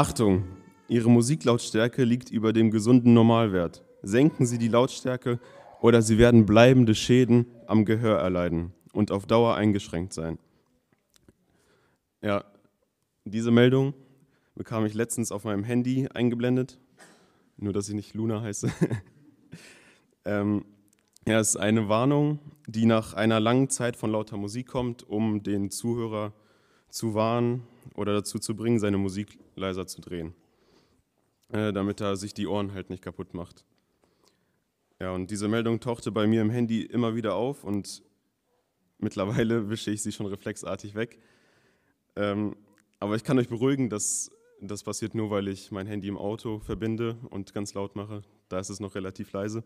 Achtung, Ihre Musiklautstärke liegt über dem gesunden Normalwert. Senken Sie die Lautstärke oder Sie werden bleibende Schäden am Gehör erleiden und auf Dauer eingeschränkt sein. Ja, diese Meldung bekam ich letztens auf meinem Handy eingeblendet, nur dass ich nicht Luna heiße. ähm, ja, es ist eine Warnung, die nach einer langen Zeit von lauter Musik kommt, um den Zuhörer zu warnen oder dazu zu bringen, seine Musik leiser zu drehen, äh, damit er sich die Ohren halt nicht kaputt macht. Ja, und diese Meldung tauchte bei mir im Handy immer wieder auf und mittlerweile wische ich sie schon reflexartig weg. Ähm, aber ich kann euch beruhigen, dass das passiert nur, weil ich mein Handy im Auto verbinde und ganz laut mache. Da ist es noch relativ leise.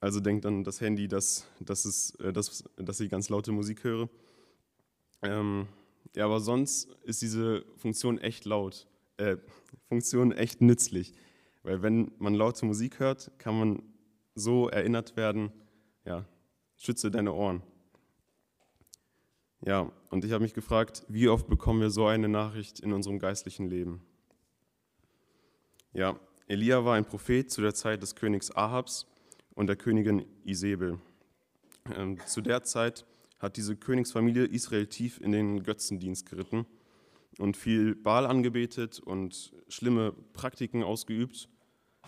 Also denkt an das Handy, dass, dass, es, äh, dass, dass ich ganz laute Musik höre. Ähm, ja, aber sonst ist diese Funktion echt laut, äh, Funktion echt nützlich. Weil wenn man laute Musik hört, kann man so erinnert werden, ja, schütze deine Ohren. Ja, und ich habe mich gefragt, wie oft bekommen wir so eine Nachricht in unserem geistlichen Leben? Ja, Elia war ein Prophet zu der Zeit des Königs Ahabs und der Königin Isabel. Ähm, zu der Zeit hat diese Königsfamilie Israel tief in den Götzendienst geritten und viel Baal angebetet und schlimme Praktiken ausgeübt,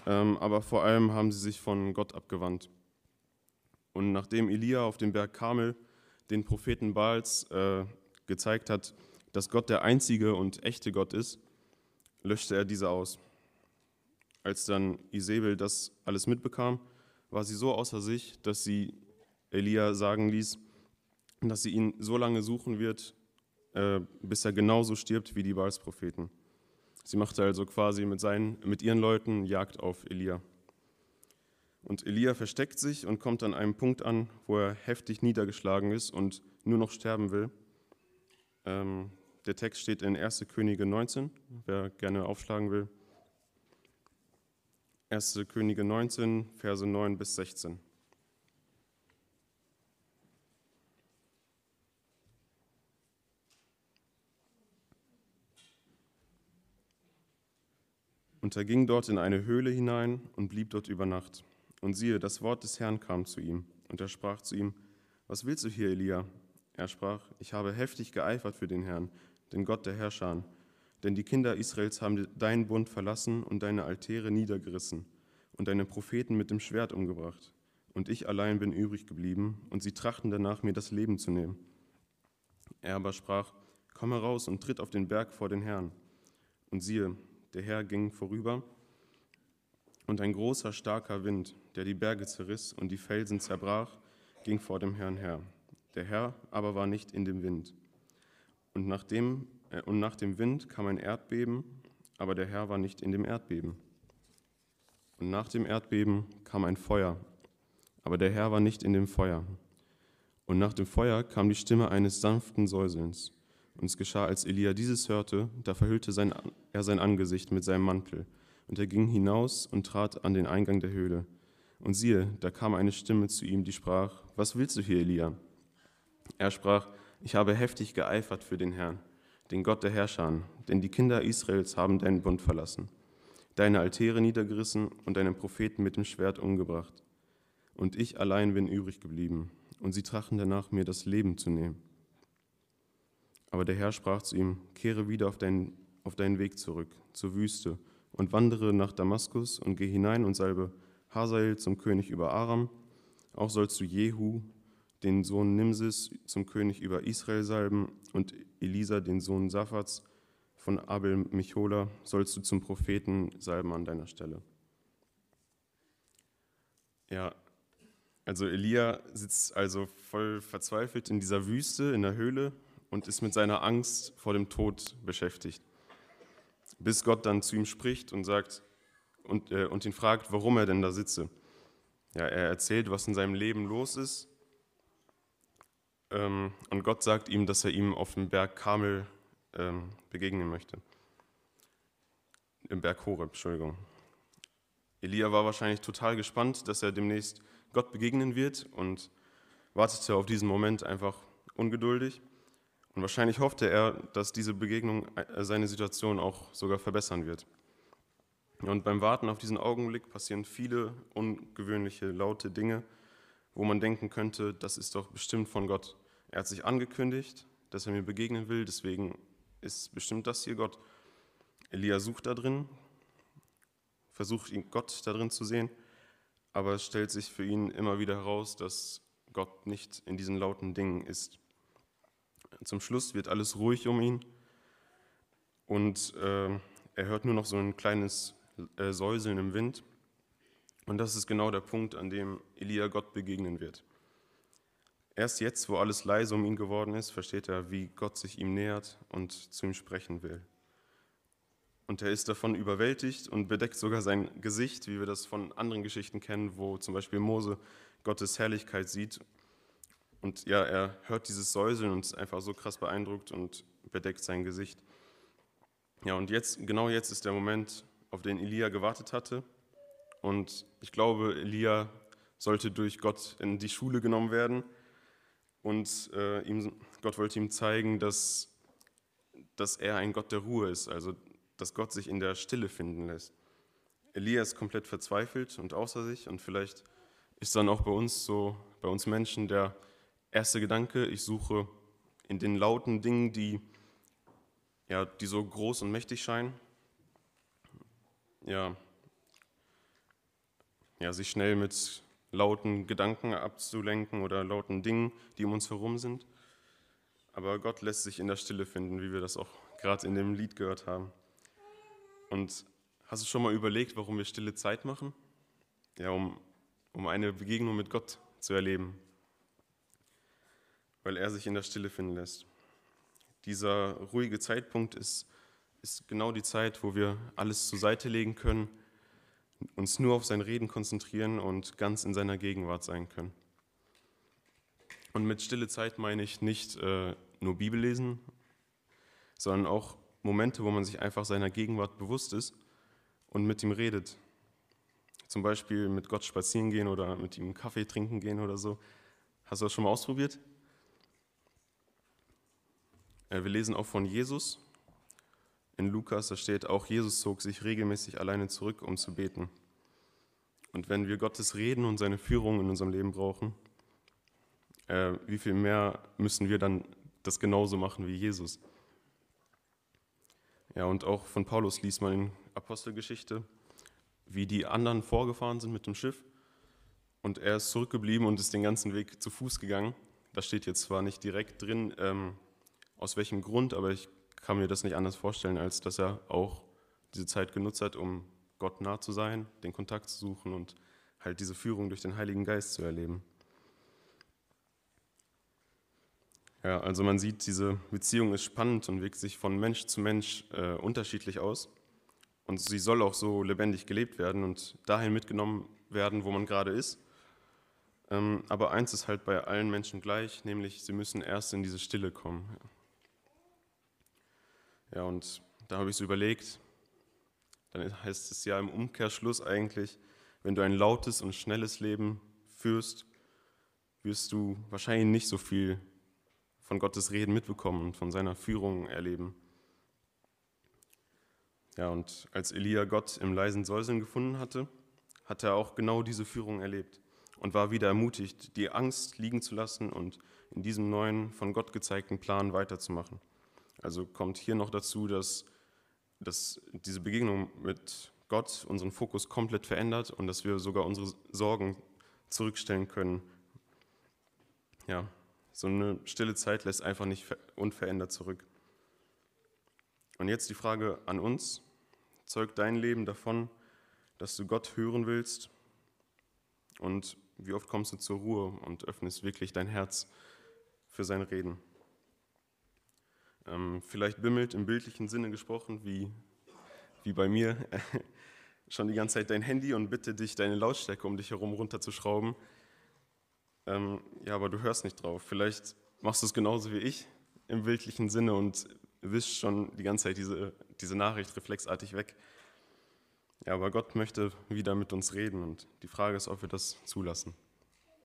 ähm, aber vor allem haben sie sich von Gott abgewandt. Und nachdem Elia auf dem Berg Karmel den Propheten Baals äh, gezeigt hat, dass Gott der einzige und echte Gott ist, löschte er diese aus. Als dann Isabel das alles mitbekam, war sie so außer sich, dass sie Elia sagen ließ, dass sie ihn so lange suchen wird, äh, bis er genauso stirbt wie die Baalspropheten. Sie machte also quasi mit, seinen, mit ihren Leuten Jagd auf Elia. Und Elia versteckt sich und kommt an einem Punkt an, wo er heftig niedergeschlagen ist und nur noch sterben will. Ähm, der Text steht in 1. Könige 19, wer gerne aufschlagen will. 1. Könige 19, Verse 9 bis 16. Und er ging dort in eine Höhle hinein und blieb dort über Nacht. Und siehe, das Wort des Herrn kam zu ihm. Und er sprach zu ihm, was willst du hier, Elia? Er sprach, ich habe heftig geeifert für den Herrn, den Gott der Herrscher. Denn die Kinder Israels haben deinen Bund verlassen und deine Altäre niedergerissen und deine Propheten mit dem Schwert umgebracht. Und ich allein bin übrig geblieben, und sie trachten danach, mir das Leben zu nehmen. Er aber sprach, komm heraus und tritt auf den Berg vor den Herrn. Und siehe, der Herr ging vorüber, und ein großer, starker Wind, der die Berge zerriss und die Felsen zerbrach, ging vor dem Herrn her. Der Herr aber war nicht in dem Wind. Und nach dem, äh, und nach dem Wind kam ein Erdbeben, aber der Herr war nicht in dem Erdbeben. Und nach dem Erdbeben kam ein Feuer, aber der Herr war nicht in dem Feuer. Und nach dem Feuer kam die Stimme eines sanften Säuselns. Und es geschah, als Elia dieses hörte, da verhüllte sein, er sein Angesicht mit seinem Mantel. Und er ging hinaus und trat an den Eingang der Höhle. Und siehe, da kam eine Stimme zu ihm, die sprach, Was willst du hier, Elia? Er sprach, Ich habe heftig geeifert für den Herrn, den Gott der Herrscher, denn die Kinder Israels haben deinen Bund verlassen, deine Altäre niedergerissen und deinen Propheten mit dem Schwert umgebracht. Und ich allein bin übrig geblieben, und sie trachten danach, mir das Leben zu nehmen. Aber der Herr sprach zu ihm, kehre wieder auf deinen, auf deinen Weg zurück, zur Wüste, und wandere nach Damaskus und geh hinein und salbe Hazael zum König über Aram. Auch sollst du Jehu, den Sohn Nimsis, zum König über Israel salben und Elisa, den Sohn Saphats von Abel Michola, sollst du zum Propheten salben an deiner Stelle. Ja, also Elia sitzt also voll verzweifelt in dieser Wüste, in der Höhle und ist mit seiner Angst vor dem Tod beschäftigt. Bis Gott dann zu ihm spricht und sagt und, äh, und ihn fragt, warum er denn da sitze. Ja, er erzählt, was in seinem Leben los ist. Ähm, und Gott sagt ihm, dass er ihm auf dem Berg Kamel ähm, begegnen möchte. Im Berg Horeb, Entschuldigung. Elia war wahrscheinlich total gespannt, dass er demnächst Gott begegnen wird und wartete auf diesen Moment einfach ungeduldig. Und wahrscheinlich hoffte er, dass diese Begegnung äh, seine Situation auch sogar verbessern wird. Und beim Warten auf diesen Augenblick passieren viele ungewöhnliche, laute Dinge, wo man denken könnte, das ist doch bestimmt von Gott. Er hat sich angekündigt, dass er mir begegnen will, deswegen ist bestimmt das hier Gott. Elia sucht da drin, versucht Gott da drin zu sehen, aber es stellt sich für ihn immer wieder heraus, dass Gott nicht in diesen lauten Dingen ist. Zum Schluss wird alles ruhig um ihn und äh, er hört nur noch so ein kleines äh, Säuseln im Wind. Und das ist genau der Punkt, an dem Elia Gott begegnen wird. Erst jetzt, wo alles leise um ihn geworden ist, versteht er, wie Gott sich ihm nähert und zu ihm sprechen will. Und er ist davon überwältigt und bedeckt sogar sein Gesicht, wie wir das von anderen Geschichten kennen, wo zum Beispiel Mose Gottes Herrlichkeit sieht. Und ja, er hört dieses Säuseln und ist einfach so krass beeindruckt und bedeckt sein Gesicht. Ja, und jetzt, genau jetzt ist der Moment, auf den Elia gewartet hatte. Und ich glaube, Elia sollte durch Gott in die Schule genommen werden. Und äh, ihm, Gott wollte ihm zeigen, dass, dass er ein Gott der Ruhe ist, also dass Gott sich in der Stille finden lässt. Elia ist komplett verzweifelt und außer sich und vielleicht ist dann auch bei uns so, bei uns Menschen der erste Gedanke, ich suche in den lauten Dingen, die, ja, die so groß und mächtig scheinen, ja, ja, sich schnell mit lauten Gedanken abzulenken oder lauten Dingen, die um uns herum sind. Aber Gott lässt sich in der Stille finden, wie wir das auch gerade in dem Lied gehört haben. Und hast du schon mal überlegt, warum wir stille Zeit machen? Ja, um, um eine Begegnung mit Gott zu erleben, weil er sich in der Stille finden lässt. Dieser ruhige Zeitpunkt ist, ist genau die Zeit, wo wir alles zur Seite legen können, uns nur auf sein Reden konzentrieren und ganz in seiner Gegenwart sein können. Und mit stille Zeit meine ich nicht äh, nur Bibel lesen, sondern auch Momente, wo man sich einfach seiner Gegenwart bewusst ist und mit ihm redet. Zum Beispiel mit Gott spazieren gehen oder mit ihm Kaffee trinken gehen oder so. Hast du das schon mal ausprobiert? Wir lesen auch von Jesus. In Lukas, da steht auch, Jesus zog sich regelmäßig alleine zurück, um zu beten. Und wenn wir Gottes Reden und seine Führung in unserem Leben brauchen, äh, wie viel mehr müssen wir dann das genauso machen wie Jesus? Ja, und auch von Paulus liest man in Apostelgeschichte, wie die anderen vorgefahren sind mit dem Schiff und er ist zurückgeblieben und ist den ganzen Weg zu Fuß gegangen. Da steht jetzt zwar nicht direkt drin, ähm, aus welchem Grund, aber ich kann mir das nicht anders vorstellen, als dass er auch diese Zeit genutzt hat, um Gott nah zu sein, den Kontakt zu suchen und halt diese Führung durch den Heiligen Geist zu erleben. Ja, also man sieht, diese Beziehung ist spannend und wirkt sich von Mensch zu Mensch äh, unterschiedlich aus. Und sie soll auch so lebendig gelebt werden und dahin mitgenommen werden, wo man gerade ist. Ähm, aber eins ist halt bei allen Menschen gleich, nämlich sie müssen erst in diese Stille kommen. Ja, und da habe ich so überlegt, dann heißt es ja im Umkehrschluss eigentlich, wenn du ein lautes und schnelles Leben führst, wirst du wahrscheinlich nicht so viel von Gottes Reden mitbekommen und von seiner Führung erleben. Ja, und als Elia Gott im leisen Säuseln gefunden hatte, hat er auch genau diese Führung erlebt und war wieder ermutigt, die Angst liegen zu lassen und in diesem neuen, von Gott gezeigten Plan weiterzumachen. Also kommt hier noch dazu, dass, dass diese Begegnung mit Gott unseren Fokus komplett verändert und dass wir sogar unsere Sorgen zurückstellen können. Ja, so eine stille Zeit lässt einfach nicht unverändert zurück. Und jetzt die Frage an uns. Zeugt dein Leben davon, dass du Gott hören willst? Und wie oft kommst du zur Ruhe und öffnest wirklich dein Herz für sein Reden? Ähm, vielleicht bimmelt im bildlichen Sinne gesprochen, wie, wie bei mir, schon die ganze Zeit dein Handy und bitte dich, deine Lautstärke um dich herum runterzuschrauben ähm, ja, aber du hörst nicht drauf. Vielleicht machst du es genauso wie ich im bildlichen Sinne und wischst schon die ganze Zeit diese, diese Nachricht reflexartig weg. Ja, aber Gott möchte wieder mit uns reden und die Frage ist, ob wir das zulassen.